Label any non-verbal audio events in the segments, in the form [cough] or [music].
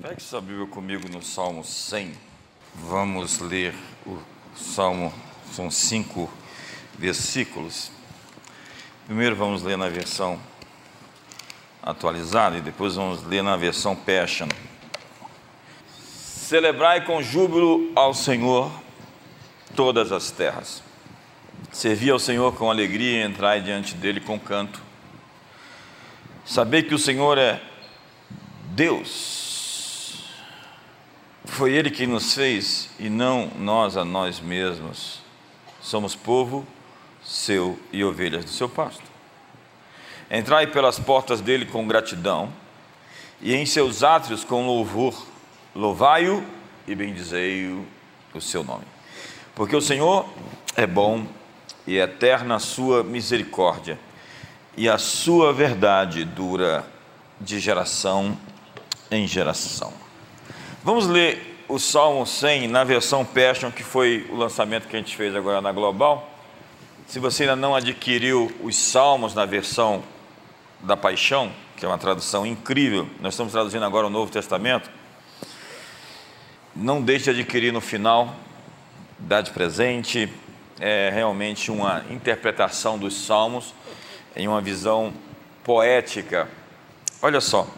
Pegue sua Bíblia comigo no Salmo 100. Vamos ler o Salmo, são cinco versículos. Primeiro vamos ler na versão atualizada e depois vamos ler na versão Passion. Celebrai com júbilo ao Senhor todas as terras. Servi ao Senhor com alegria e entrai diante dele com canto. Sabei que o Senhor é Deus. Foi Ele que nos fez e não nós a nós mesmos. Somos povo seu e ovelhas do seu pasto. Entrai pelas portas dele com gratidão e em seus átrios com louvor. Louvai-o e bendizei-o o seu nome. Porque o Senhor é bom e eterna a sua misericórdia, e a sua verdade dura de geração em geração. Vamos ler o Salmo 100 na versão Passion, que foi o lançamento que a gente fez agora na Global. Se você ainda não adquiriu os Salmos na versão da Paixão, que é uma tradução incrível, nós estamos traduzindo agora o Novo Testamento. Não deixe de adquirir no final, dá de presente, é realmente uma interpretação dos Salmos em uma visão poética. Olha só,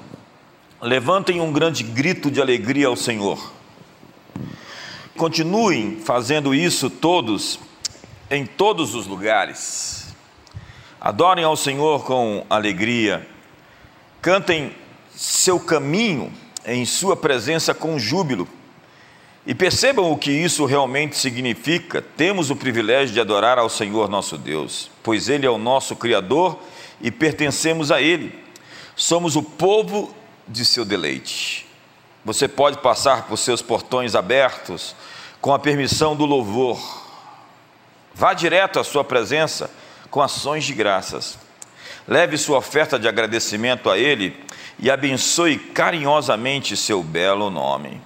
levantem um grande grito de alegria ao Senhor. Continuem fazendo isso todos, em todos os lugares. Adorem ao Senhor com alegria. Cantem seu caminho em Sua presença com júbilo. E percebam o que isso realmente significa. Temos o privilégio de adorar ao Senhor nosso Deus, pois Ele é o nosso Criador e pertencemos a Ele. Somos o povo de seu deleite. Você pode passar por seus portões abertos com a permissão do louvor. Vá direto à sua presença com ações de graças. Leve sua oferta de agradecimento a Ele e abençoe carinhosamente seu belo nome.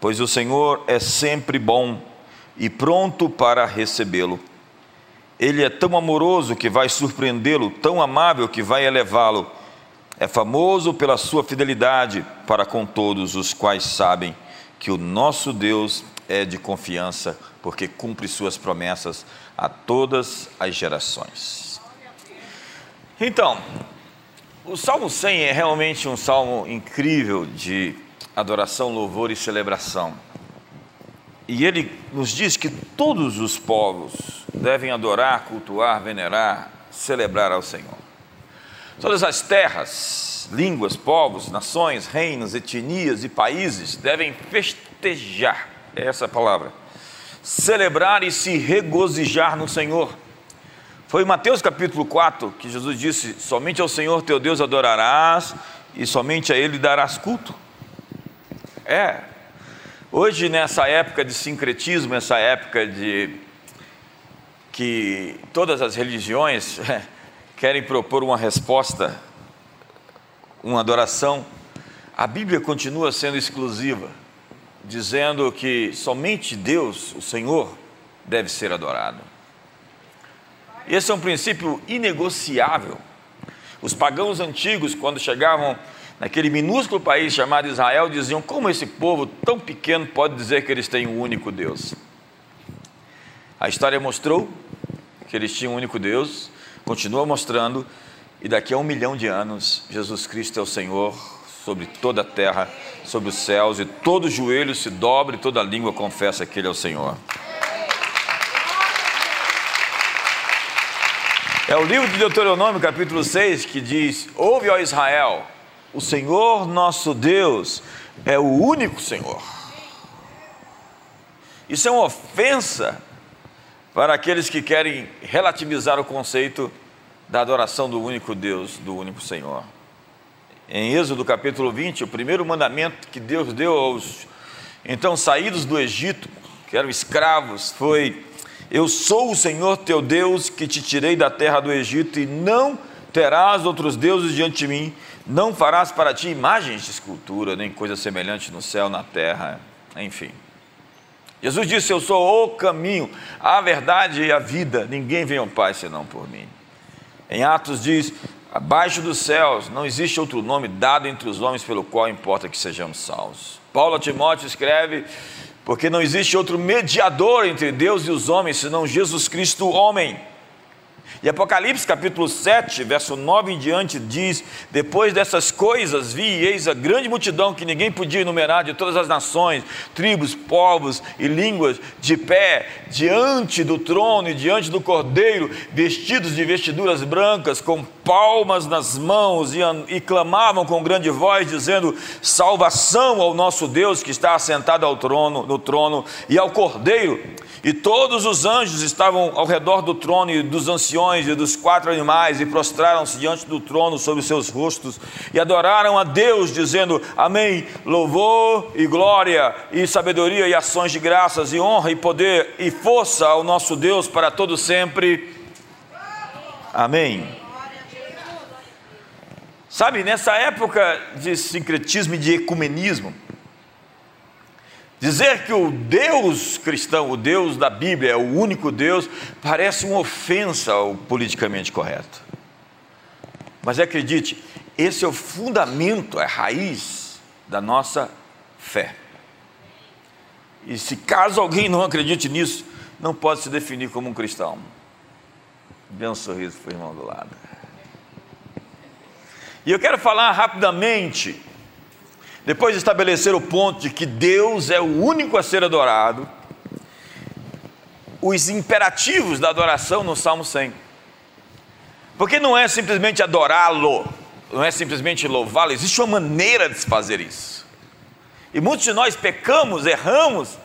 Pois o Senhor é sempre bom e pronto para recebê-lo. Ele é tão amoroso que vai surpreendê-lo, tão amável que vai elevá-lo é famoso pela sua fidelidade para com todos os quais sabem que o nosso Deus é de confiança, porque cumpre suas promessas a todas as gerações. Então, o Salmo 100 é realmente um salmo incrível de adoração, louvor e celebração. E ele nos diz que todos os povos devem adorar, cultuar, venerar, celebrar ao Senhor. Todas as terras, línguas, povos, nações, reinos, etnias e países devem festejar é essa palavra, celebrar e se regozijar no Senhor. Foi em Mateus capítulo 4 que Jesus disse: Somente ao Senhor teu Deus adorarás e somente a Ele darás culto. É, hoje nessa época de sincretismo, essa época de que todas as religiões [laughs] querem propor uma resposta, uma adoração, a Bíblia continua sendo exclusiva, dizendo que somente Deus, o Senhor, deve ser adorado. Esse é um princípio inegociável. Os pagãos antigos, quando chegavam naquele minúsculo país chamado Israel, diziam: como esse povo tão pequeno pode dizer que eles têm um único Deus? A história mostrou que eles tinham um único Deus, continua mostrando, e daqui a um milhão de anos, Jesus Cristo é o Senhor sobre toda a terra, sobre os céus, e todo joelho se dobre, toda língua confessa que Ele é o Senhor. É o livro de Deuteronômio, capítulo 6, que diz: Ouve, ó Israel, o Senhor nosso Deus é o único Senhor. Isso é uma ofensa para aqueles que querem relativizar o conceito da adoração do único Deus, do único Senhor. Em Êxodo capítulo 20, o primeiro mandamento que Deus deu aos então saídos do Egito, que eram escravos, foi: Eu sou o Senhor teu Deus que te tirei da terra do Egito e não terás outros deuses diante de mim, não farás para ti imagens de escultura, nem coisa semelhante no céu, na terra, enfim. Jesus disse: Eu sou o caminho, a verdade e a vida. Ninguém vem ao Pai senão por mim. Em Atos diz: Abaixo dos céus não existe outro nome dado entre os homens pelo qual importa que sejamos salvos. Paulo a Timóteo escreve: Porque não existe outro mediador entre Deus e os homens senão Jesus Cristo, homem e Apocalipse capítulo 7, verso 9 em diante diz: Depois dessas coisas vi eis a grande multidão que ninguém podia enumerar de todas as nações, tribos, povos e línguas, de pé diante do trono e diante do cordeiro, vestidos de vestiduras brancas, com palmas nas mãos, e, e clamavam com grande voz, dizendo: Salvação ao nosso Deus que está assentado ao trono, no trono e ao cordeiro. E todos os anjos estavam ao redor do trono e dos anciões e dos quatro animais e prostraram-se diante do trono sobre seus rostos e adoraram a Deus, dizendo: Amém. Louvor e glória e sabedoria e ações de graças e honra e poder e força ao nosso Deus para todo sempre. Amém. Sabe, nessa época de sincretismo e de ecumenismo, Dizer que o Deus cristão, o Deus da Bíblia, é o único Deus, parece uma ofensa ao politicamente correto. Mas acredite, esse é o fundamento, é a raiz da nossa fé. E se caso alguém não acredite nisso, não pode se definir como um cristão. Dê um sorriso para o irmão do lado. E eu quero falar rapidamente depois de estabelecer o ponto de que Deus é o único a ser adorado, os imperativos da adoração no Salmo 100. Porque não é simplesmente adorá-lo, não é simplesmente louvá-lo, existe uma maneira de se fazer isso. E muitos de nós pecamos, erramos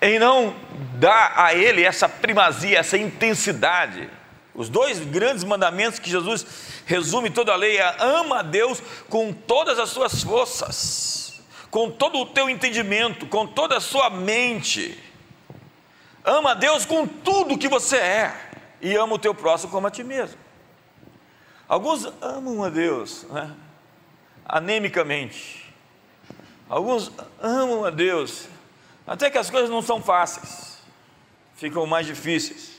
em não dar a Ele essa primazia, essa intensidade. Os dois grandes mandamentos que Jesus resume toda a lei é ama a Deus com todas as suas forças, com todo o teu entendimento, com toda a sua mente. Ama a Deus com tudo que você é e ama o teu próximo como a ti mesmo. Alguns amam a Deus né? anemicamente. Alguns amam a Deus até que as coisas não são fáceis, ficam mais difíceis.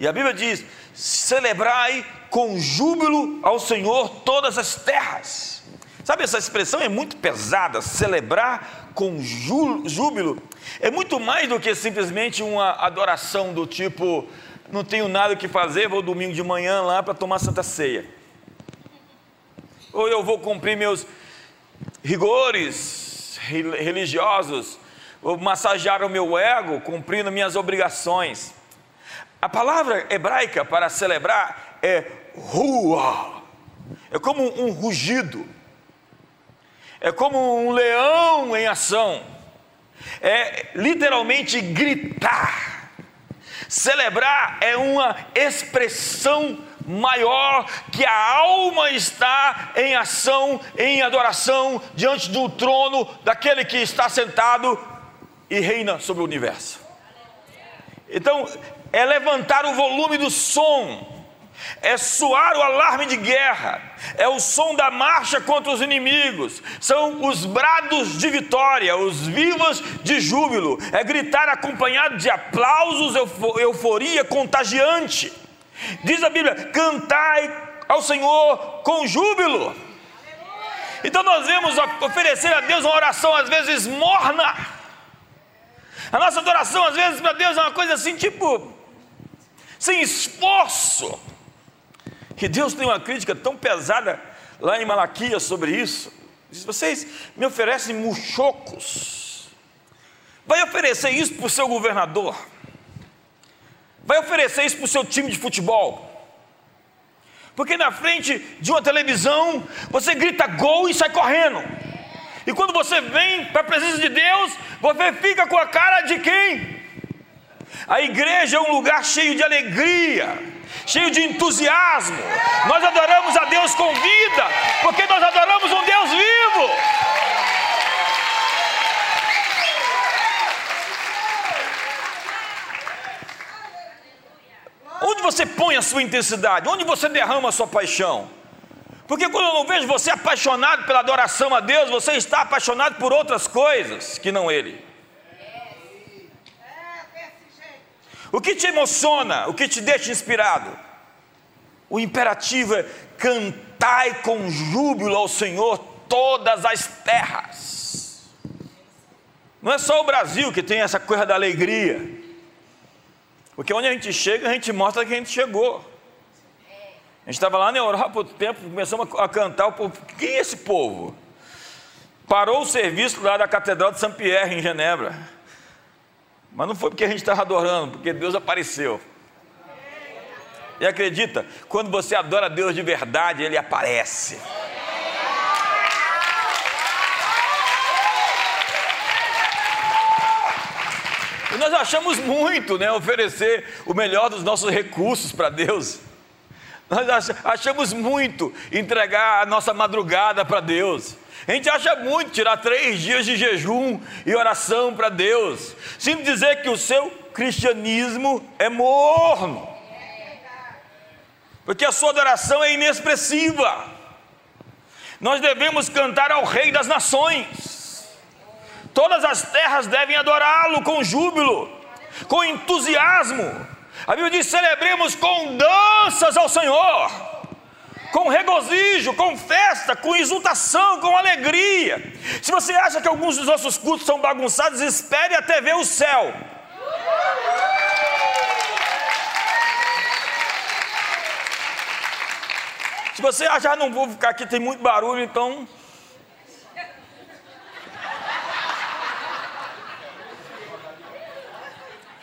E a Bíblia diz: celebrai com júbilo ao Senhor todas as terras. Sabe, essa expressão é muito pesada, celebrar com júbilo. É muito mais do que simplesmente uma adoração do tipo, não tenho nada que fazer, vou domingo de manhã lá para tomar santa ceia. Ou eu vou cumprir meus rigores religiosos, vou massagear o meu ego, cumprindo minhas obrigações. A palavra hebraica para celebrar é rua. É como um rugido. É como um leão em ação. É literalmente gritar. Celebrar é uma expressão maior que a alma está em ação, em adoração diante do trono daquele que está sentado e reina sobre o universo. Então, é levantar o volume do som, é soar o alarme de guerra, é o som da marcha contra os inimigos, são os brados de vitória, os vivas de júbilo, é gritar acompanhado de aplausos, euforia contagiante. Diz a Bíblia: cantai ao Senhor com júbilo. Então nós vemos oferecer a Deus uma oração às vezes morna. A nossa adoração às vezes para Deus é uma coisa assim tipo sem esforço. E Deus tem uma crítica tão pesada lá em Malaquias sobre isso. Diz: vocês me oferecem muxocos. Vai oferecer isso para o seu governador. Vai oferecer isso para o seu time de futebol. Porque na frente de uma televisão você grita gol e sai correndo. E quando você vem para a presença de Deus, você fica com a cara de quem? A igreja é um lugar cheio de alegria, cheio de entusiasmo. Nós adoramos a Deus com vida, porque nós adoramos um Deus vivo. Onde você põe a sua intensidade? Onde você derrama a sua paixão? Porque quando eu não vejo você apaixonado pela adoração a Deus, você está apaixonado por outras coisas que não Ele. O que te emociona? O que te deixa inspirado? O imperativo é cantai com júbilo ao Senhor todas as terras. Não é só o Brasil que tem essa coisa da alegria, porque onde a gente chega, a gente mostra que a gente chegou. A gente estava lá na Europa outro tempo, começamos a cantar, o povo, quem é esse povo? Parou o serviço lá da Catedral de Saint Pierre, em Genebra. Mas não foi porque a gente estava adorando, porque Deus apareceu. E acredita, quando você adora Deus de verdade, Ele aparece. E nós achamos muito, né, oferecer o melhor dos nossos recursos para Deus. Nós achamos muito entregar a nossa madrugada para Deus. A gente acha muito tirar três dias de jejum e oração para Deus, sem dizer que o seu cristianismo é morno, porque a sua adoração é inexpressiva. Nós devemos cantar ao Rei das Nações, todas as terras devem adorá-lo com júbilo, com entusiasmo. A Bíblia diz: celebremos com danças ao Senhor com regozijo, com festa, com exultação, com alegria. Se você acha que alguns dos nossos cultos são bagunçados, espere até ver o céu. Se você achar, não vou ficar aqui, tem muito barulho, então.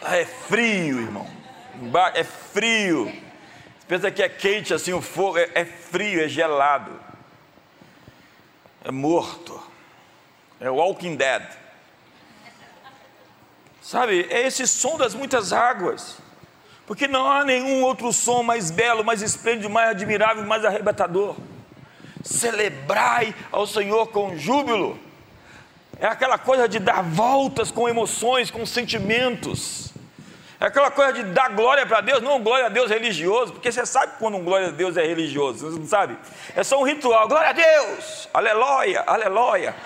Ah, é frio, irmão. É frio. Pensa que é quente assim, o fogo é, é frio, é gelado, é morto, é Walking Dead. Sabe, é esse som das muitas águas, porque não há nenhum outro som mais belo, mais esplêndido, mais admirável, mais arrebatador. Celebrai ao Senhor com júbilo, é aquela coisa de dar voltas com emoções, com sentimentos. É aquela coisa de dar glória para Deus, não glória a Deus religioso, porque você sabe quando um glória a Deus é religioso, você não sabe? É só um ritual, glória a Deus, aleluia, aleluia. [laughs]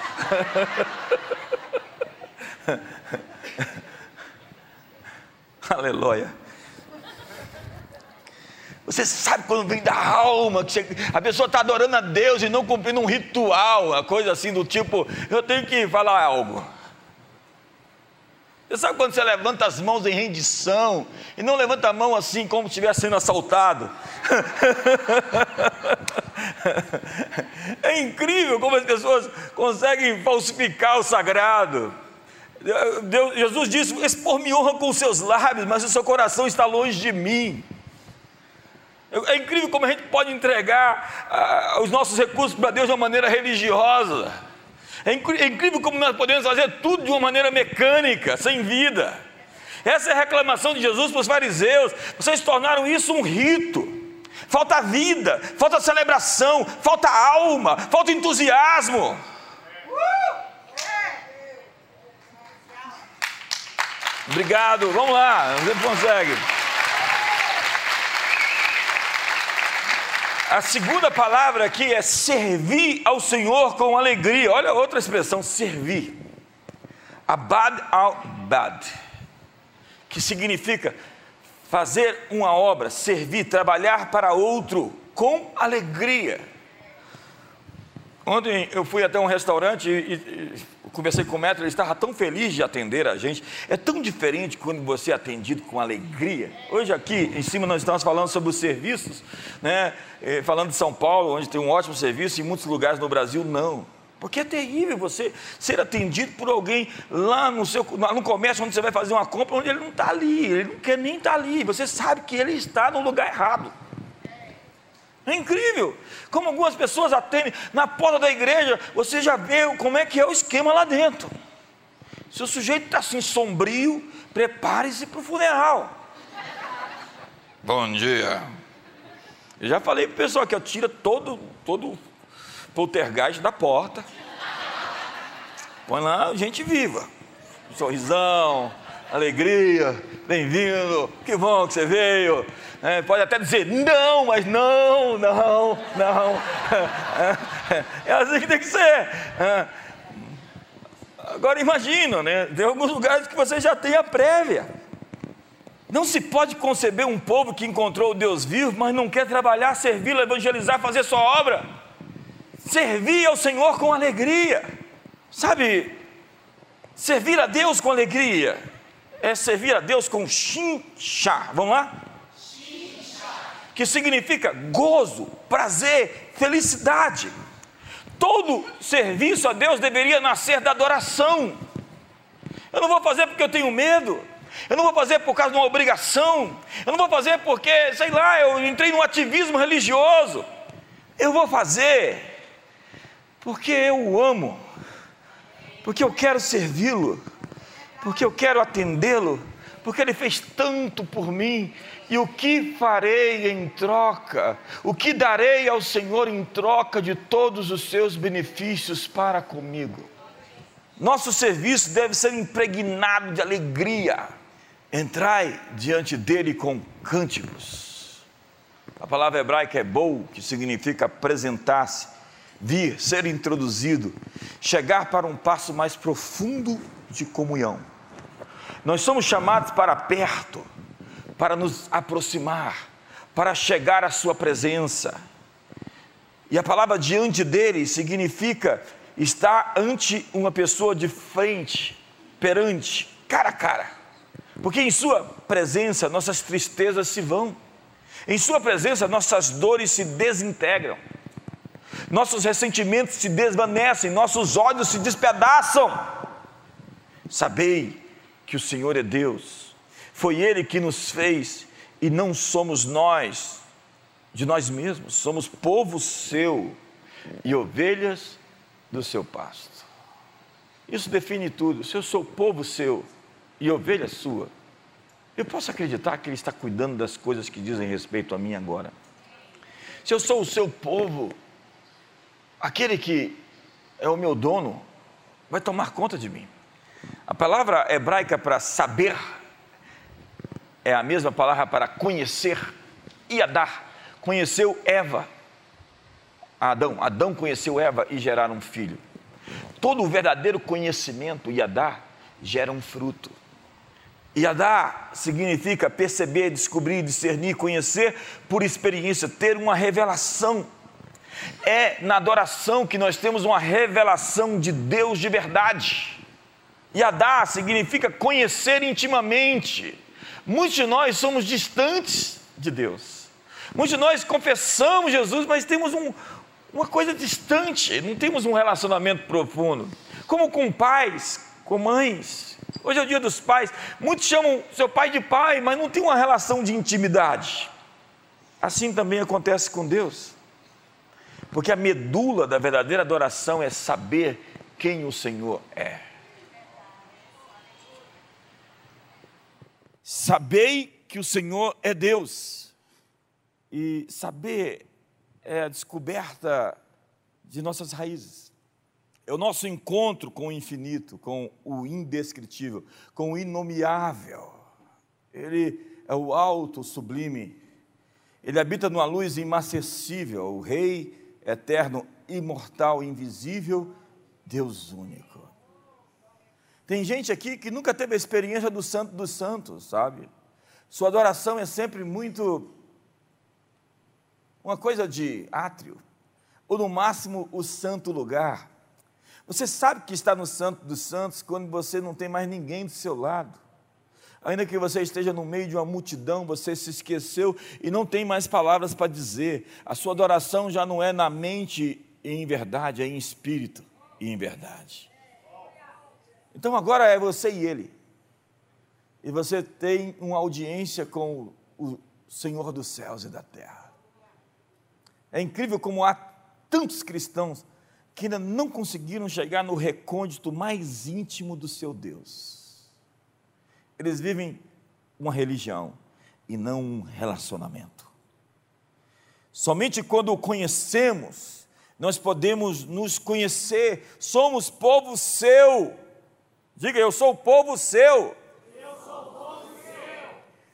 aleluia. Você sabe quando vem da alma, que você, a pessoa está adorando a Deus e não cumprindo um ritual, uma coisa assim do tipo, eu tenho que falar algo. Você sabe quando você levanta as mãos em rendição e não levanta a mão assim como se estivesse sendo assaltado? [laughs] é incrível como as pessoas conseguem falsificar o sagrado. Deus, Jesus disse: Expor me honra com os seus lábios, mas o seu coração está longe de mim. É incrível como a gente pode entregar ah, os nossos recursos para Deus de uma maneira religiosa. É, é incrível como nós podemos fazer tudo de uma maneira mecânica, sem vida. Essa é a reclamação de Jesus para os fariseus. Vocês tornaram isso um rito. Falta vida, falta celebração, falta alma, falta entusiasmo. Obrigado, vamos lá, você consegue. A segunda palavra aqui é servir ao Senhor com alegria. Olha outra expressão, servir. Abad al-bad, que significa fazer uma obra, servir, trabalhar para outro com alegria. Ontem eu fui até um restaurante e, e conversei com o metro, ele estava tão feliz de atender a gente. É tão diferente quando você é atendido com alegria. Hoje aqui em cima nós estamos falando sobre os serviços, né? Eh, falando de São Paulo, onde tem um ótimo serviço, em muitos lugares no Brasil não. Porque é terrível você ser atendido por alguém lá no seu no comércio onde você vai fazer uma compra, onde ele não está ali, ele não quer nem estar tá ali. Você sabe que ele está no lugar errado. É incrível como algumas pessoas atendem na porta da igreja, você já vê como é que é o esquema lá dentro. Se o sujeito está assim sombrio, prepare-se para o funeral. Bom dia. Eu já falei para o pessoal que eu tiro todo, todo poltergeist da porta. Põe lá gente viva. sorrisão, alegria, bem-vindo, que bom que você veio. É, pode até dizer não, mas não, não, não. [laughs] É assim que tem que ser. É. Agora imagina, né? Tem alguns lugares que você já tem a prévia. Não se pode conceber um povo que encontrou o Deus vivo, mas não quer trabalhar, servir, evangelizar, fazer sua obra. Servir ao Senhor com alegria. Sabe, servir a Deus com alegria é servir a Deus com chinchá. Vamos lá? Que significa gozo, prazer, felicidade. Todo serviço a Deus deveria nascer da adoração. Eu não vou fazer porque eu tenho medo. Eu não vou fazer por causa de uma obrigação. Eu não vou fazer porque, sei lá, eu entrei num ativismo religioso. Eu vou fazer porque eu o amo, porque eu quero servi-lo, porque eu quero atendê-lo, porque ele fez tanto por mim. E o que farei em troca? O que darei ao Senhor em troca de todos os seus benefícios para comigo? Nosso serviço deve ser impregnado de alegria Entrai diante dele com cânticos. A palavra hebraica é bou, que significa apresentar-se, vir, ser introduzido, chegar para um passo mais profundo de comunhão. Nós somos chamados para perto, para nos aproximar, para chegar à Sua presença. E a palavra diante dele significa estar ante uma pessoa de frente, perante, cara a cara porque em Sua presença nossas tristezas se vão, em Sua presença nossas dores se desintegram, nossos ressentimentos se desvanecem, nossos olhos se despedaçam. Sabei que o Senhor é Deus, foi Ele que nos fez e não somos nós, de nós mesmos, somos povo seu e ovelhas do seu pasto. Isso define tudo. Se eu sou povo seu, e ovelha sua. Eu posso acreditar que Ele está cuidando das coisas que dizem respeito a mim agora. Se eu sou o seu povo, aquele que é o meu dono, vai tomar conta de mim. A palavra hebraica para saber é a mesma palavra para conhecer, Iadar. Conheceu Eva, Adão. Adão conheceu Eva e geraram um filho. Todo o verdadeiro conhecimento, Iadar, gera um fruto. Yadá significa perceber, descobrir, discernir, conhecer por experiência, ter uma revelação. É na adoração que nós temos uma revelação de Deus de verdade. Yadá significa conhecer intimamente. Muitos de nós somos distantes de Deus. Muitos de nós confessamos Jesus, mas temos um, uma coisa distante, não temos um relacionamento profundo. Como com pais, com mães, Hoje é o dia dos pais. Muitos chamam seu pai de pai, mas não tem uma relação de intimidade. Assim também acontece com Deus. Porque a medula da verdadeira adoração é saber quem o Senhor é. Sabei que o Senhor é Deus. E saber é a descoberta de nossas raízes. É o nosso encontro com o infinito, com o indescritível, com o inomiável. Ele é o alto, sublime. Ele habita numa luz inacessível, o Rei eterno, imortal, invisível, Deus único. Tem gente aqui que nunca teve a experiência do Santo dos Santos, sabe? Sua adoração é sempre muito uma coisa de átrio, ou no máximo o santo lugar. Você sabe que está no Santo dos Santos quando você não tem mais ninguém do seu lado. Ainda que você esteja no meio de uma multidão, você se esqueceu e não tem mais palavras para dizer. A sua adoração já não é na mente e em verdade, é em espírito e em verdade. Então agora é você e ele. E você tem uma audiência com o Senhor dos céus e da terra. É incrível como há tantos cristãos que ainda não conseguiram chegar no recôndito mais íntimo do seu Deus. Eles vivem uma religião e não um relacionamento. Somente quando o conhecemos, nós podemos nos conhecer, somos povo seu. Diga, eu sou o povo seu.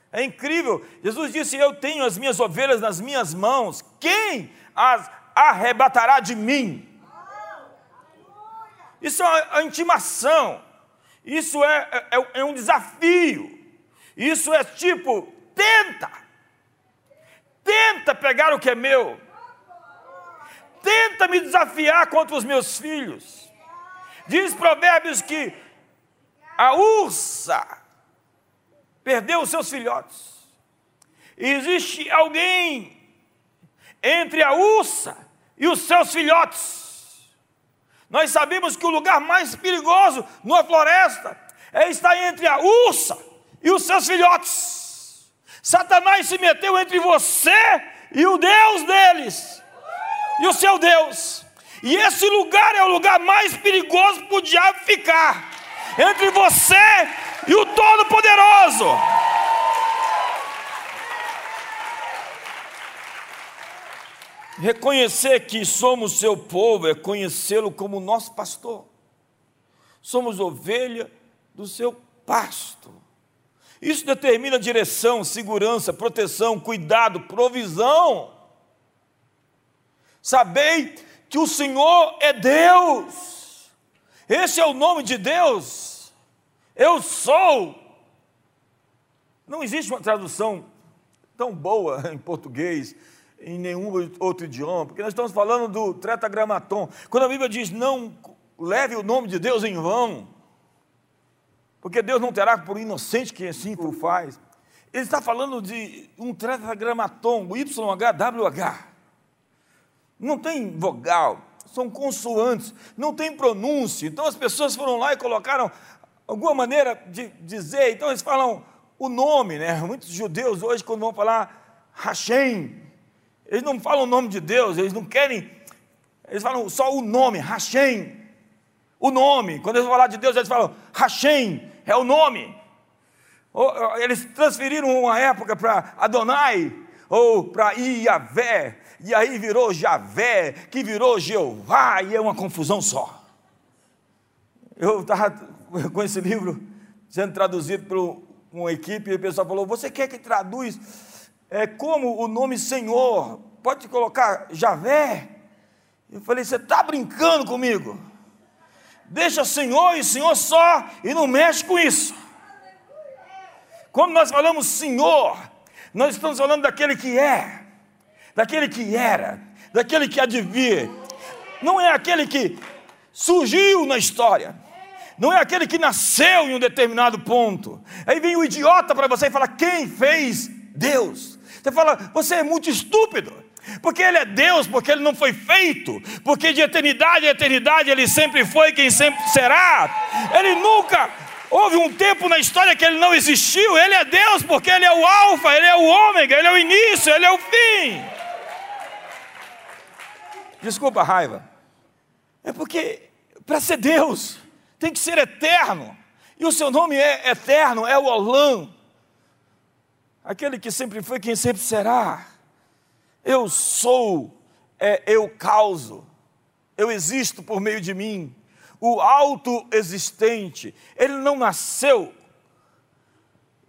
É incrível. Jesus disse: Eu tenho as minhas ovelhas nas minhas mãos. Quem as arrebatará de mim? Isso é a intimação, isso é, é, é um desafio. Isso é tipo, tenta, tenta pegar o que é meu, tenta me desafiar contra os meus filhos. Diz Provérbios que a ursa perdeu os seus filhotes. Existe alguém entre a ursa e os seus filhotes. Nós sabemos que o lugar mais perigoso numa floresta é estar entre a ursa e os seus filhotes. Satanás se meteu entre você e o Deus deles, e o seu Deus. E esse lugar é o lugar mais perigoso para o diabo ficar entre você e o Todo-Poderoso. Reconhecer que somos seu povo é conhecê-lo como nosso pastor. Somos ovelha do seu pasto. Isso determina direção, segurança, proteção, cuidado, provisão. Sabei que o Senhor é Deus. Esse é o nome de Deus. Eu sou. Não existe uma tradução tão boa [laughs] em português em nenhum outro idioma, porque nós estamos falando do tretagramaton. Quando a Bíblia diz não leve o nome de Deus em vão, porque Deus não terá por inocente quem assim o faz. Ele está falando de um tetragramaton, YHWH. Não tem vogal, são consoantes, não tem pronúncia. Então as pessoas foram lá e colocaram alguma maneira de dizer, então eles falam o nome, né? Muitos judeus hoje, quando vão falar Hashem, eles não falam o nome de Deus, eles não querem, eles falam só o nome, Hashem, o nome. Quando eles vão falar de Deus, eles falam Hashem, é o nome. Eles transferiram uma época para Adonai, ou para Iavé, e aí virou Javé, que virou Jeová, e é uma confusão só. Eu estava [laughs] com esse livro sendo traduzido por uma equipe, e o pessoal falou: Você quer que traduz é, como o nome Senhor? Pode colocar Javé? Eu falei: Você está brincando comigo? Deixa Senhor e Senhor só, e não mexe com isso. Quando nós falamos Senhor, nós estamos falando daquele que é, daquele que era, daquele que há. Não é aquele que surgiu na história, não é aquele que nasceu em um determinado ponto. Aí vem o idiota para você e fala: quem fez Deus? Você fala, você é muito estúpido. Porque Ele é Deus, porque Ele não foi feito, porque de eternidade a eternidade Ele sempre foi quem sempre será. Ele nunca houve um tempo na história que Ele não existiu. Ele é Deus porque Ele é o Alfa, Ele é o Ômega, Ele é o início, Ele é o fim. Desculpa a raiva. É porque para ser Deus tem que ser eterno. E o seu nome é eterno, é o Olam. Aquele que sempre foi quem sempre será. Eu sou, é, eu causo, eu existo por meio de mim. O autoexistente, ele não nasceu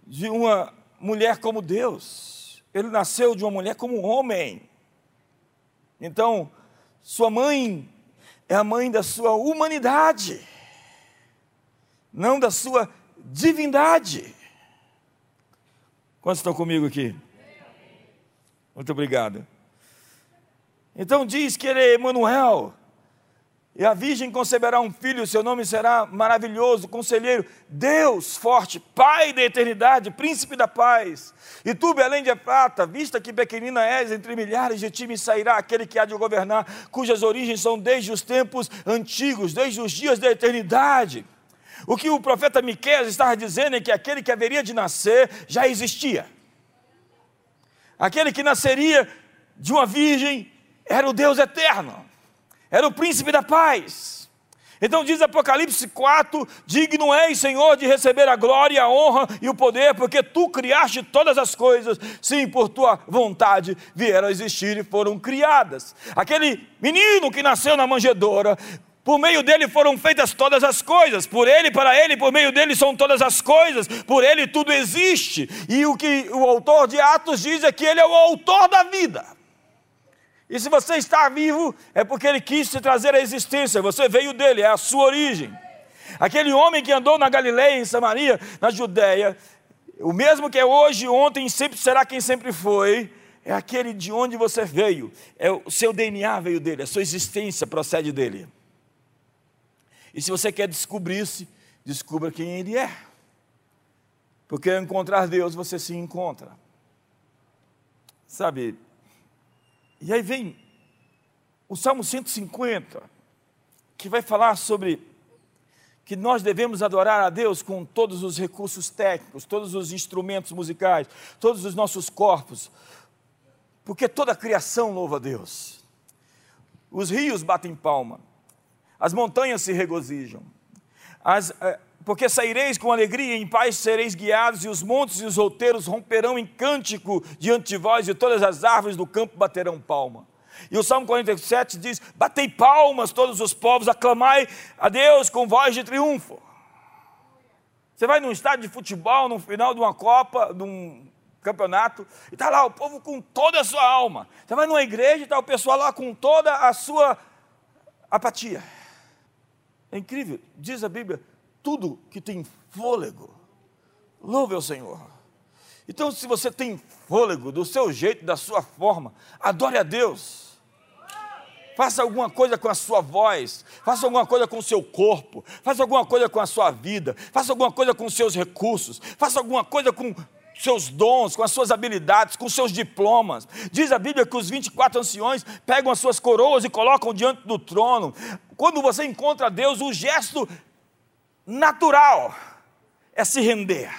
de uma mulher como Deus, ele nasceu de uma mulher como homem. Então, sua mãe é a mãe da sua humanidade, não da sua divindade. Quantos estão comigo aqui? Muito obrigado. Então diz que ele é Emanuel. E a virgem conceberá um filho, seu nome será maravilhoso, conselheiro, Deus forte, Pai da eternidade, príncipe da paz. E tu, Belém de prata, vista que pequenina és, entre milhares de ti me sairá aquele que há de governar, cujas origens são desde os tempos antigos, desde os dias da eternidade. O que o profeta Miqueias estava dizendo é que aquele que haveria de nascer já existia aquele que nasceria de uma virgem, era o Deus eterno, era o príncipe da paz. Então diz Apocalipse 4: Digno és, Senhor, de receber a glória, a honra e o poder, porque tu criaste todas as coisas, sim, por tua vontade vieram a existir e foram criadas. Aquele menino que nasceu na manjedoura, por meio dele foram feitas todas as coisas, por ele, para ele, por meio dele são todas as coisas, por ele tudo existe. E o que o autor de Atos diz é que ele é o autor da vida. E se você está vivo, é porque ele quis te trazer à existência, você veio dele, é a sua origem. Aquele homem que andou na Galileia, em Samaria, na Judéia, O mesmo que é hoje, ontem sempre será quem sempre foi, é aquele de onde você veio, é o seu DNA veio dele, a sua existência procede dele. E se você quer descobrir-se, descubra quem ele é. Porque ao encontrar Deus, você se encontra. Sabe? E aí vem o Salmo 150, que vai falar sobre que nós devemos adorar a Deus com todos os recursos técnicos, todos os instrumentos musicais, todos os nossos corpos, porque toda a criação louva a Deus. Os rios batem palma, as montanhas se regozijam, as, eh, porque saireis com alegria, em paz sereis guiados, e os montes e os outeiros romperão em cântico diante de vós, e todas as árvores do campo baterão palma. E o Salmo 47 diz: Batei palmas todos os povos, aclamai a Deus com voz de triunfo. Você vai num estádio de futebol, no final de uma Copa, de um campeonato, e está lá o povo com toda a sua alma. Você vai numa igreja e está o pessoal lá com toda a sua apatia. É incrível, diz a Bíblia: tudo que tem fôlego, louve ao Senhor. Então, se você tem fôlego do seu jeito, da sua forma, adore a Deus. Faça alguma coisa com a sua voz, faça alguma coisa com o seu corpo, faça alguma coisa com a sua vida, faça alguma coisa com os seus recursos, faça alguma coisa com seus dons, com as suas habilidades, com seus diplomas. Diz a Bíblia que os 24 anciões pegam as suas coroas e colocam diante do trono. Quando você encontra Deus, o gesto natural é se render.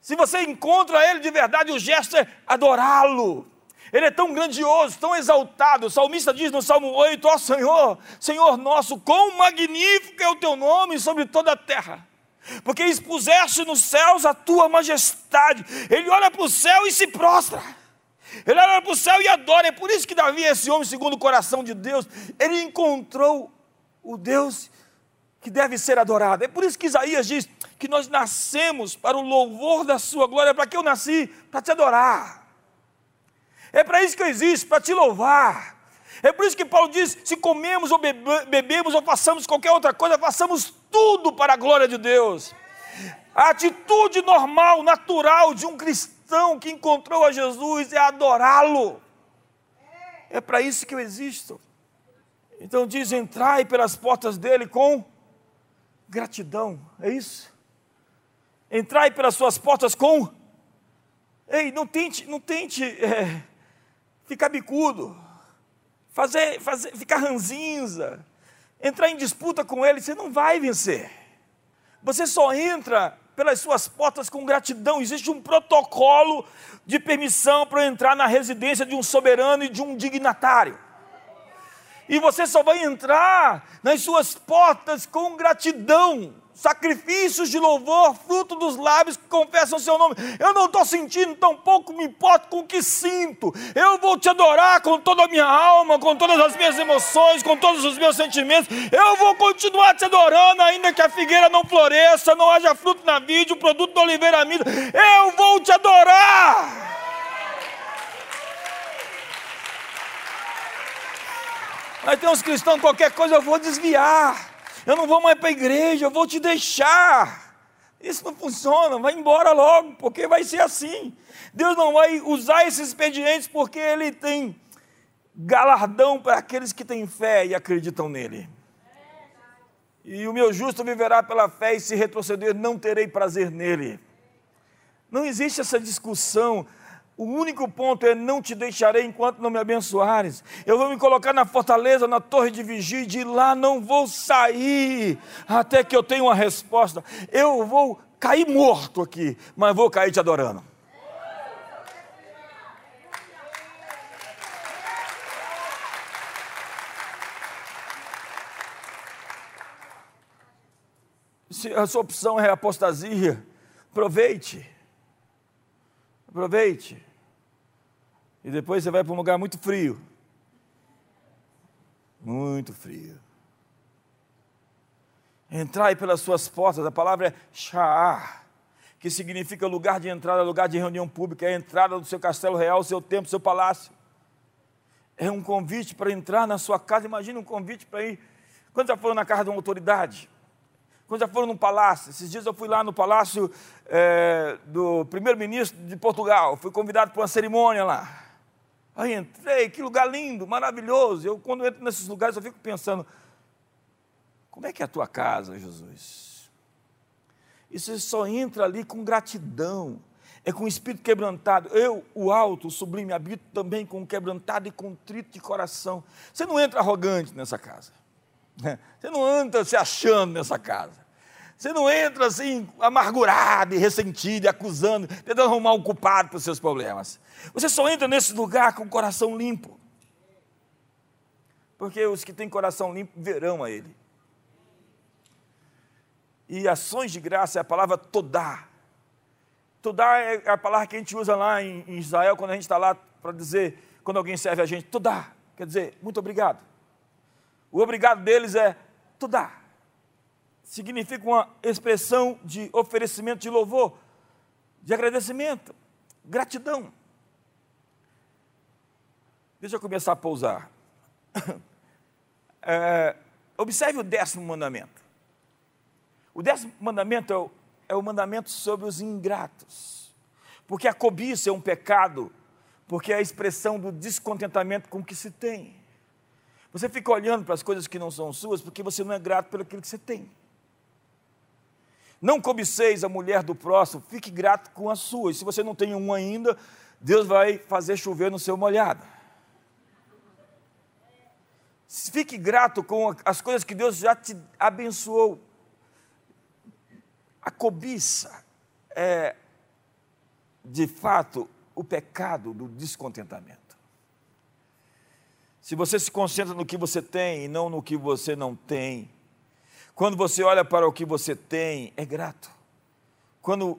Se você encontra Ele de verdade, o gesto é adorá-lo. Ele é tão grandioso, tão exaltado. O salmista diz no Salmo 8: Ó Senhor, Senhor nosso, quão magnífico é o teu nome sobre toda a terra. Porque expuseste nos céus a tua majestade. Ele olha para o céu e se prostra. Ele olha para o céu e adora. É por isso que Davi, esse homem segundo o coração de Deus, ele encontrou o Deus que deve ser adorado. É por isso que Isaías diz que nós nascemos para o louvor da sua glória. Para que eu nasci? Para te adorar. É para isso que eu existo, para te louvar. É por isso que Paulo diz: se comemos ou bebemos ou façamos qualquer outra coisa, façamos tudo para a glória de Deus. A atitude normal, natural de um cristão que encontrou a Jesus é adorá-lo. É para isso que eu existo. Então diz: entrai pelas portas dele com gratidão. É isso? Entrai pelas suas portas com. Ei, não tente, não tente. É ficar bicudo, fazer, fazer, ficar ranzinza, entrar em disputa com ele, você não vai vencer. Você só entra pelas suas portas com gratidão. Existe um protocolo de permissão para entrar na residência de um soberano e de um dignatário. E você só vai entrar nas suas portas com gratidão sacrifícios de louvor, fruto dos lábios que confessam o seu nome. Eu não estou sentindo, tão pouco me importa com o que sinto. Eu vou te adorar com toda a minha alma, com todas as minhas emoções, com todos os meus sentimentos. Eu vou continuar te adorando, ainda que a figueira não floresça, não haja fruto na vide, o produto da oliveira minha. Eu vou te adorar. Mas tem uns cristãos, qualquer coisa eu vou desviar eu não vou mais para a igreja, eu vou te deixar. Isso não funciona, vai embora logo, porque vai ser assim. Deus não vai usar esses expedientes porque Ele tem galardão para aqueles que têm fé e acreditam nele. E o meu justo viverá pela fé, e se retroceder, não terei prazer nele. Não existe essa discussão o único ponto é: não te deixarei enquanto não me abençoares. Eu vou me colocar na fortaleza, na torre de vigia, e de lá não vou sair até que eu tenha uma resposta. Eu vou cair morto aqui, mas vou cair te adorando. Se a sua opção é apostasia, aproveite. Aproveite. E depois você vai para um lugar muito frio. Muito frio. Entrai pelas suas portas, a palavra é Sha'ar, que significa lugar de entrada, lugar de reunião pública, é a entrada do seu castelo real, seu templo, seu palácio. É um convite para entrar na sua casa. Imagina um convite para ir. Quando já foram na casa de uma autoridade? Quando já foram num palácio, esses dias eu fui lá no palácio é, do primeiro-ministro de Portugal, fui convidado para uma cerimônia lá. Aí entrei, que lugar lindo, maravilhoso. Eu, quando entro nesses lugares, eu fico pensando: como é que é a tua casa, Jesus? E você só entra ali com gratidão, é com o espírito quebrantado. Eu, o alto, o sublime, habito também com quebrantado e contrito de coração. Você não entra arrogante nessa casa. Você não anda se achando nessa casa. Você não entra assim, amargurado e ressentido e acusando, tentando arrumar um culpado para os seus problemas. Você só entra nesse lugar com o coração limpo. Porque os que têm coração limpo verão a Ele. E ações de graça é a palavra todá. Todá é a palavra que a gente usa lá em Israel quando a gente está lá para dizer, quando alguém serve a gente, todá. Quer dizer, muito obrigado. O obrigado deles é todá. Significa uma expressão de oferecimento de louvor, de agradecimento, gratidão. Deixa eu começar a pousar. [laughs] É, observe o décimo mandamento. O décimo mandamento é o, é o mandamento sobre os ingratos. Porque a cobiça é um pecado, porque é a expressão do descontentamento com o que se tem. Você fica olhando para as coisas que não são suas porque você não é grato pelo que você tem. Não cobiceis a mulher do próximo, fique grato com a sua. E se você não tem um ainda, Deus vai fazer chover no seu molhado. Fique grato com as coisas que Deus já te abençoou. A cobiça é, de fato, o pecado do descontentamento. Se você se concentra no que você tem e não no que você não tem, quando você olha para o que você tem, é grato. Quando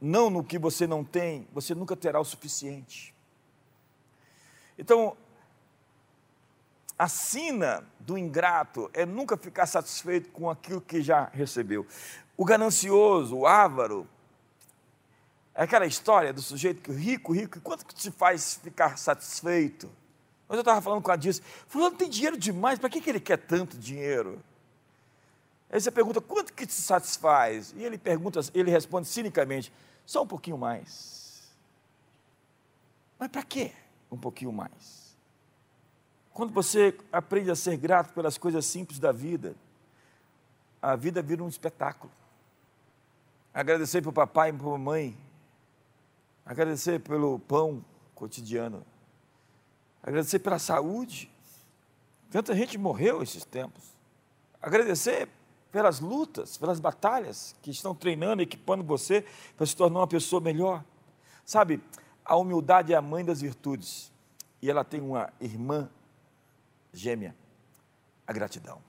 não no que você não tem, você nunca terá o suficiente. Então, a sina do ingrato é nunca ficar satisfeito com aquilo que já recebeu. O ganancioso, o avaro, é aquela história do sujeito que rico, rico, quanto que te faz ficar satisfeito? Mas eu estava falando com a Dias, fulano tem dinheiro demais, para que, que ele quer tanto dinheiro? Aí você pergunta, quanto que te satisfaz? E ele pergunta, ele responde cinicamente, só um pouquinho mais. Mas para quê um pouquinho mais? Quando você aprende a ser grato pelas coisas simples da vida, a vida vira um espetáculo agradecer para o papai e para a mamãe, agradecer pelo pão cotidiano, agradecer pela saúde. Tanta gente morreu esses tempos. Agradecer pelas lutas, pelas batalhas que estão treinando, equipando você para se tornar uma pessoa melhor. Sabe, a humildade é a mãe das virtudes. E ela tem uma irmã gêmea, a gratidão.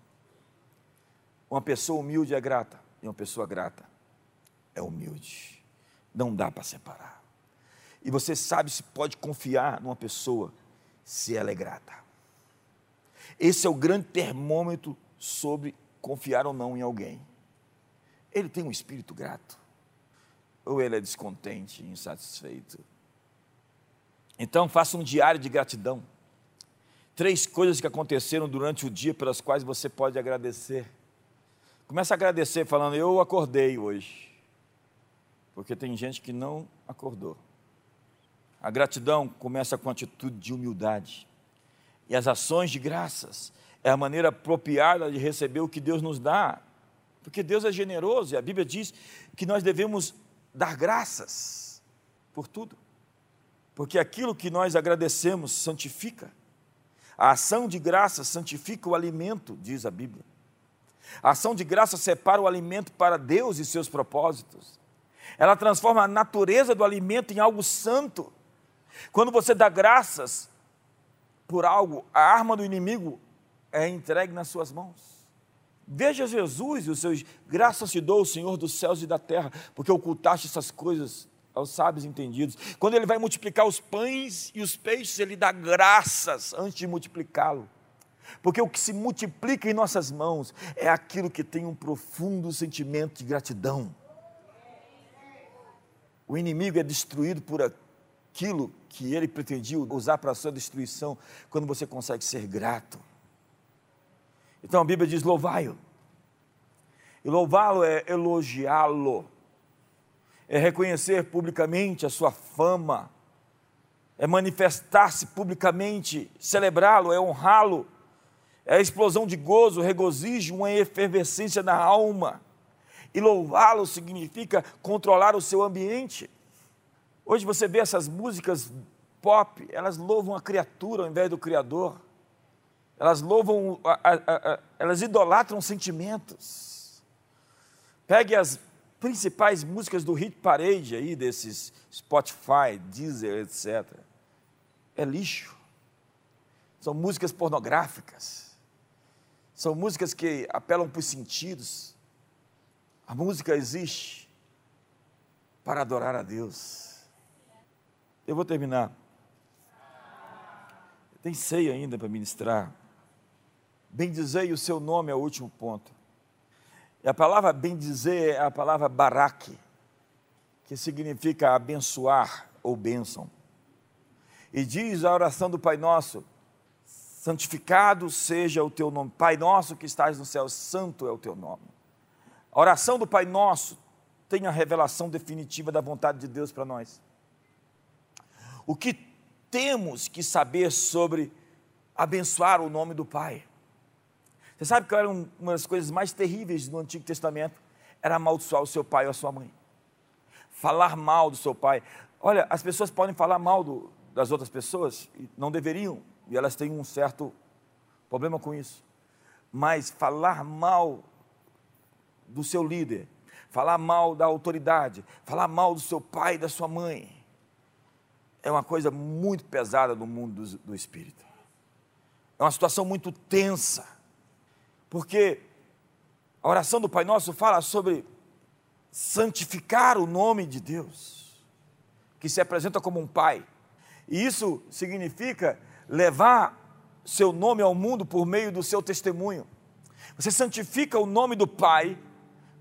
Uma pessoa humilde é grata, e uma pessoa grata é humilde. Não dá para separar. E você sabe se pode confiar numa pessoa se ela é grata. Esse é o grande termômetro sobre confiar ou não em alguém. Ele tem um espírito grato? Ou ele é descontente, insatisfeito? Então, faça um diário de gratidão. Três coisas que aconteceram durante o dia pelas quais você pode agradecer. Começa a agradecer falando: Eu acordei hoje porque tem gente que não acordou. A gratidão começa com a atitude de humildade. E as ações de graças é a maneira apropriada de receber o que Deus nos dá. Porque Deus é generoso e a Bíblia diz que nós devemos dar graças por tudo. Porque aquilo que nós agradecemos santifica. A ação de graças santifica o alimento, diz a Bíblia. A ação de graça separa o alimento para Deus e seus propósitos. Ela transforma a natureza do alimento em algo santo. Quando você dá graças por algo, a arma do inimigo é entregue nas suas mãos. Veja Jesus e os seus graças te dou, Senhor dos céus e da terra, porque ocultaste essas coisas aos sábios entendidos. Quando ele vai multiplicar os pães e os peixes, ele dá graças antes de multiplicá-lo. Porque o que se multiplica em nossas mãos é aquilo que tem um profundo sentimento de gratidão. O inimigo é destruído por aquilo que ele pretendia usar para a sua destruição, quando você consegue ser grato. Então a Bíblia diz: louvai-o. E louvá-lo é elogiá-lo, é reconhecer publicamente a sua fama, é manifestar-se publicamente, celebrá-lo, é honrá-lo, é a explosão de gozo, regozijo, uma efervescência na alma. E louvá-lo significa controlar o seu ambiente. Hoje você vê essas músicas pop, elas louvam a criatura ao invés do Criador. Elas louvam, a, a, a, elas idolatram sentimentos. Pegue as principais músicas do hit parade aí, desses Spotify, Deezer, etc. É lixo. São músicas pornográficas. São músicas que apelam para os sentidos. A música existe para adorar a Deus. Eu vou terminar. Tem ceia ainda para ministrar. Bendizei o seu nome é o último ponto. E a palavra bendizer é a palavra baraque, que significa abençoar ou bênção. E diz a oração do Pai Nosso: santificado seja o teu nome. Pai Nosso que estás no céu, santo é o teu nome. A oração do Pai Nosso tem a revelação definitiva da vontade de Deus para nós. O que temos que saber sobre abençoar o nome do Pai? Você sabe que era uma das coisas mais terríveis do Antigo Testamento? Era amaldiçoar o seu pai ou a sua mãe. Falar mal do seu pai. Olha, as pessoas podem falar mal do, das outras pessoas, e não deveriam, e elas têm um certo problema com isso. Mas falar mal do seu líder, falar mal da autoridade, falar mal do seu pai e da sua mãe, é uma coisa muito pesada no mundo do, do espírito. É uma situação muito tensa. Porque a oração do Pai Nosso fala sobre santificar o nome de Deus, que se apresenta como um Pai. E isso significa levar seu nome ao mundo por meio do seu testemunho. Você santifica o nome do Pai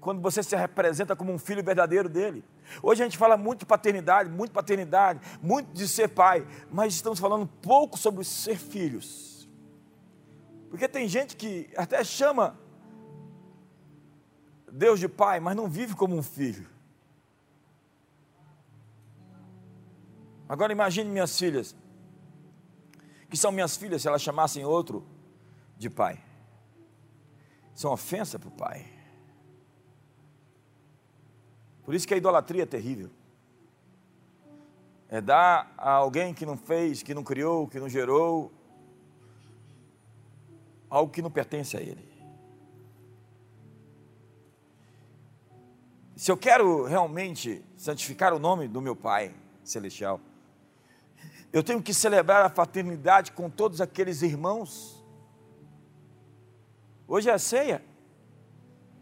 quando você se representa como um filho verdadeiro dele. Hoje a gente fala muito de paternidade, muito paternidade, muito de ser pai, mas estamos falando pouco sobre ser filhos. Porque tem gente que até chama Deus de pai, mas não vive como um filho. Agora imagine minhas filhas, que são minhas filhas, se elas chamassem outro de pai. Isso é ofensa para o pai. Por isso que a idolatria é terrível. É dar a alguém que não fez, que não criou, que não gerou, algo que não pertence a Ele. Se eu quero realmente santificar o nome do meu Pai Celestial, eu tenho que celebrar a fraternidade com todos aqueles irmãos. Hoje é a ceia,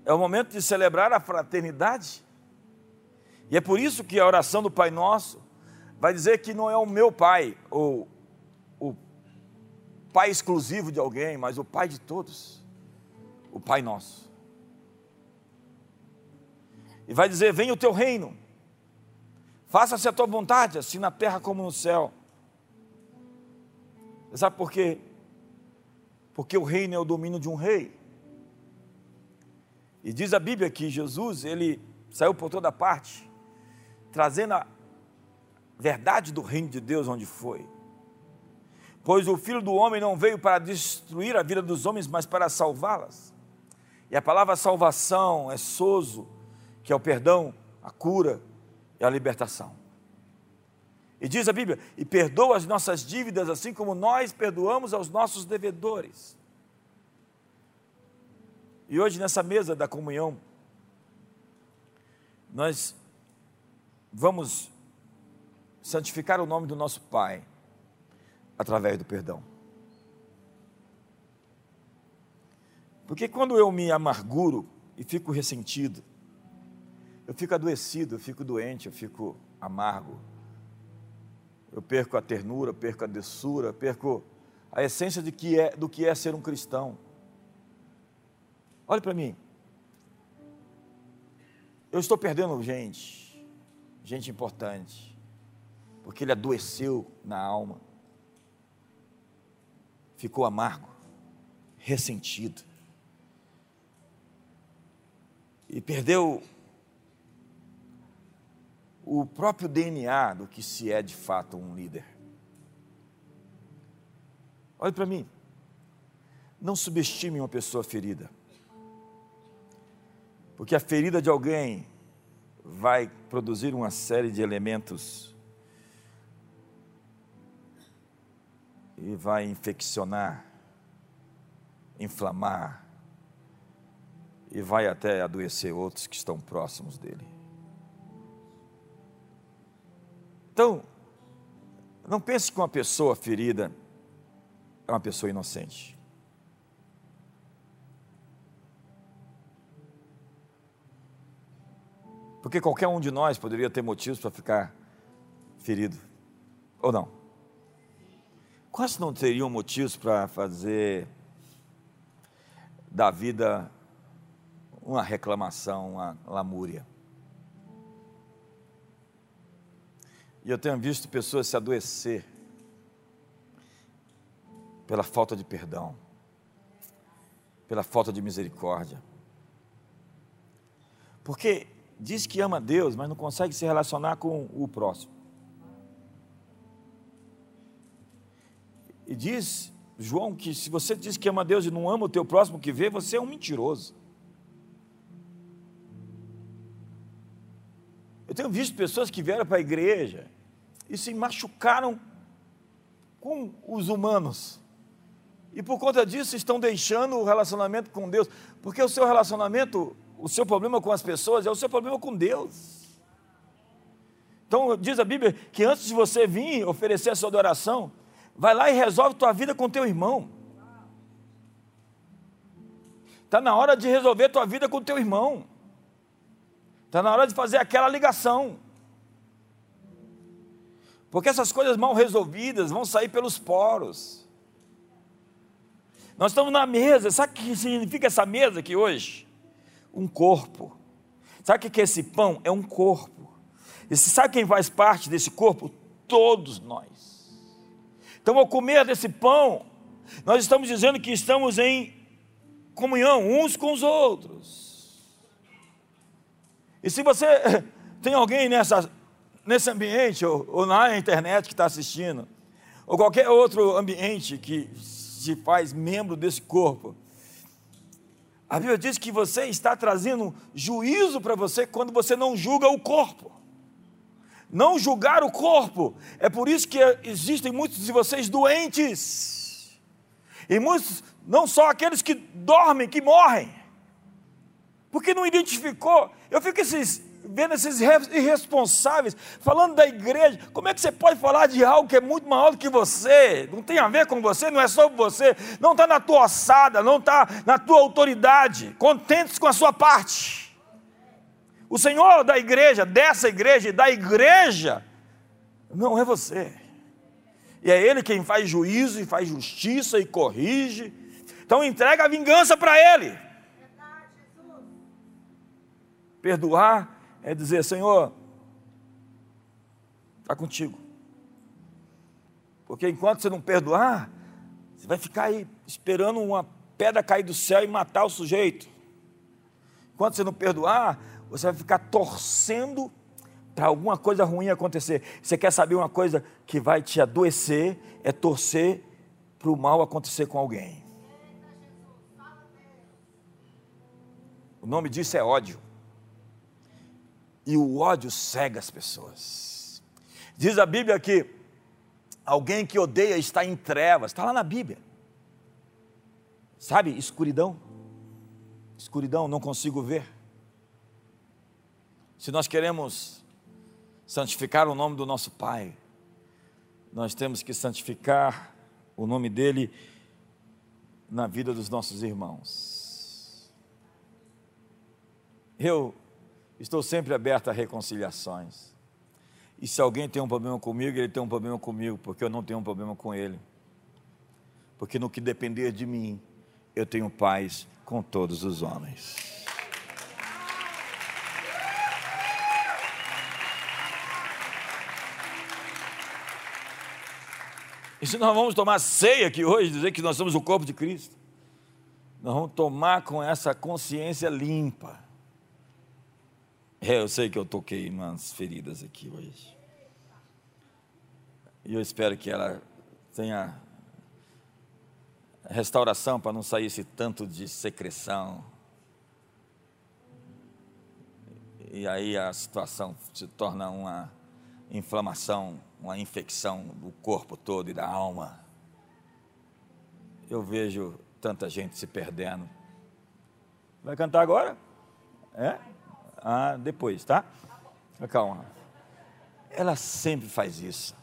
é o momento de celebrar a fraternidade, e é por isso que a oração do Pai Nosso vai dizer que não é o meu Pai, ou pai exclusivo de alguém, mas o pai de todos, o Pai Nosso. E vai dizer: Venha o teu reino, faça-se a tua vontade, assim na terra como no céu. Você sabe por quê? Porque o reino é o domínio de um rei. E diz a Bíblia que Jesus, ele saiu por toda parte, trazendo a verdade do reino de Deus onde foi. Pois o filho do homem não veio para destruir a vida dos homens, mas para salvá-las. E a palavra salvação é sozo, que é o perdão, a cura e a libertação. E diz a Bíblia: e perdoa as nossas dívidas, assim como nós perdoamos aos nossos devedores. E hoje, nessa mesa da comunhão, nós vamos santificar o nome do nosso Pai através do perdão. Porque quando eu me amarguro e fico ressentido, eu fico adoecido, eu fico doente, eu fico amargo. Eu perco a ternura, perco a doçura, perco a essência de que é, do que é ser um cristão. Olhe para mim. Eu estou perdendo gente, gente importante, porque ele adoeceu na alma ficou amargo, ressentido. e perdeu o próprio DNA do que se é de fato um líder. Olhe para mim. Não subestime uma pessoa ferida. Porque a ferida de alguém vai produzir uma série de elementos e vai infeccionar, inflamar e vai até adoecer outros que estão próximos dele. Então, não pense que uma pessoa ferida é uma pessoa inocente. Porque qualquer um de nós poderia ter motivos para ficar ferido, ou não? Quais não teriam motivos para fazer da vida uma reclamação, uma lamúria? E eu tenho visto pessoas se adoecer pela falta de perdão, pela falta de misericórdia. Porque diz que ama Deus, mas não consegue se relacionar com o próximo. E diz João que se você diz que ama Deus e não ama o teu próximo que vê, você é um mentiroso. Eu tenho visto pessoas que vieram para a igreja e se machucaram com os humanos. E por conta disso estão deixando o relacionamento com Deus, porque o seu relacionamento, o seu problema com as pessoas é o seu problema com Deus. Então diz a Bíblia que antes de você vir oferecer a sua adoração, vai lá e resolve tua vida com teu irmão. Está na hora de resolver tua vida com teu irmão. Está na hora de fazer aquela ligação. Porque essas coisas mal resolvidas vão sair pelos poros. Nós estamos na mesa, sabe o que significa essa mesa aqui hoje? Um corpo. Sabe o que é esse pão? É um corpo. E sabe quem faz parte desse corpo? Todos nós. Então, ao comer desse pão, nós estamos dizendo que estamos em comunhão uns com os outros. E se você [laughs] tem alguém nessa nesse ambiente, ou, ou na internet que está assistindo, ou qualquer outro ambiente que se faz membro desse corpo, a Bíblia diz que você está trazendo juízo para você quando você não julga o corpo. Não julgar o corpo. É por isso que existem muitos de vocês doentes. E muitos, não só aqueles que dormem, que morrem. Porque não identificou. Eu fico esses vendo esses irresponsáveis falando da igreja. Como é que você pode falar de algo que é muito maior do que você? Não tem a ver com você, não é sobre você, não está na tua ossada, não está na tua autoridade. Contente com a sua parte. O Senhor da igreja, dessa igreja e da igreja, não é você. E é Ele quem faz juízo e faz justiça e corrige. Então entrega a vingança para Ele. Perdoar é dizer: Senhor, está contigo. Porque enquanto você não perdoar, você vai ficar aí esperando uma pedra cair do céu e matar o sujeito. Enquanto você não perdoar, você vai ficar torcendo para alguma coisa ruim acontecer. Você quer saber uma coisa que vai te adoecer? É torcer para o mal acontecer com alguém. O nome disso é ódio e o ódio cega as pessoas. Diz a Bíblia que alguém que odeia está em trevas, está lá na Bíblia. Sabe, escuridão. Escuridão, não consigo ver. Se nós queremos santificar o nome do nosso Pai, nós temos que santificar o nome dele na vida dos nossos irmãos. Eu Estou sempre aberto a reconciliações. E se alguém tem um problema comigo, ele tem um problema comigo, porque eu não tenho um problema com ele. Porque no que depender de mim, eu tenho paz com todos os homens. E se nós vamos tomar ceia aqui hoje, dizer que nós somos o corpo de Cristo, nós vamos tomar com essa consciência limpa É, eu sei que eu toquei umas feridas aqui hoje. E eu espero que ela tenha restauração para não sair esse tanto de secreção. E aí a situação se torna uma inflamação, uma infecção do corpo todo e da alma. Eu vejo tanta gente se perdendo. Vai cantar agora? É? Ah, depois, tá? Calma. Ela sempre faz isso.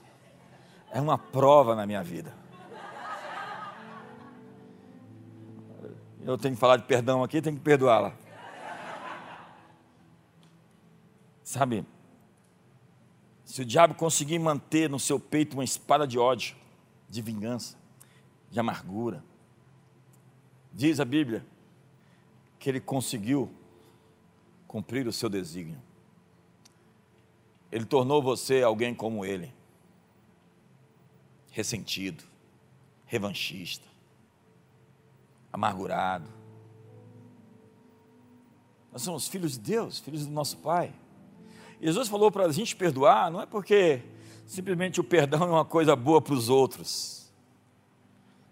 É uma prova na minha vida. Eu tenho que falar de perdão aqui, tenho que perdoá-la. Sabe, se o diabo conseguir manter no seu peito uma espada de ódio, de vingança, de amargura, diz a Bíblia que ele conseguiu cumprir o seu desígnio. Ele tornou você alguém como ele, ressentido, revanchista, amargurado. Nós somos filhos de Deus, filhos do nosso Pai. Jesus falou para a gente perdoar, não é porque simplesmente o perdão é uma coisa boa para os outros.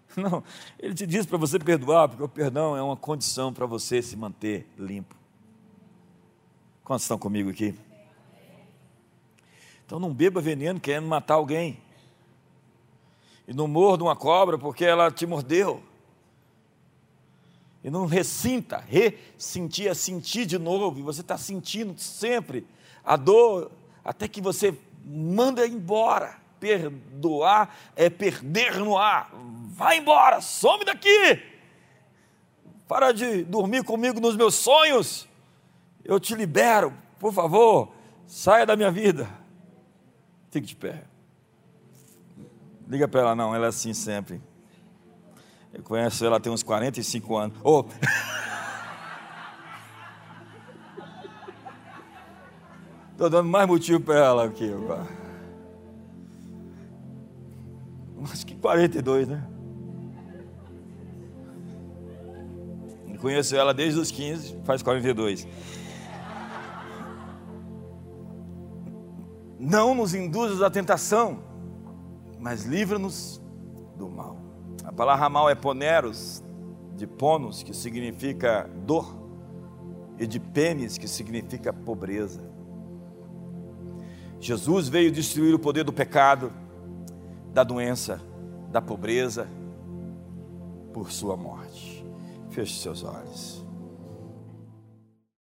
[laughs] Não, ele te diz para você perdoar, porque o perdão é uma condição para você se manter limpo. Quantos estão comigo aqui? Então não beba veneno querendo matar alguém. E não morda uma cobra porque ela te mordeu. E não ressinta, ressentir é sentir de novo, e você está sentindo sempre a dor, até que você manda embora. Perdoar é perder no ar. Vai embora, some daqui. Para de dormir comigo nos meus sonhos. Eu te libero, por favor, saia da minha vida. Fique de pé. Liga para ela, não, ela é assim sempre. Eu conheço ela tem uns 45 anos. Oh. [laughs] Estou dando mais motivo para ela aqui agora. Acho que 42, né? Conheço ela desde os 15, faz 42. Não nos induzas à tentação, mas livra-nos do mal. A palavra mal é poneros, de ponos, que significa dor, e de pênis, que significa pobreza. Jesus veio destruir o poder do pecado, da doença, da pobreza, por sua morte. Feche seus olhos.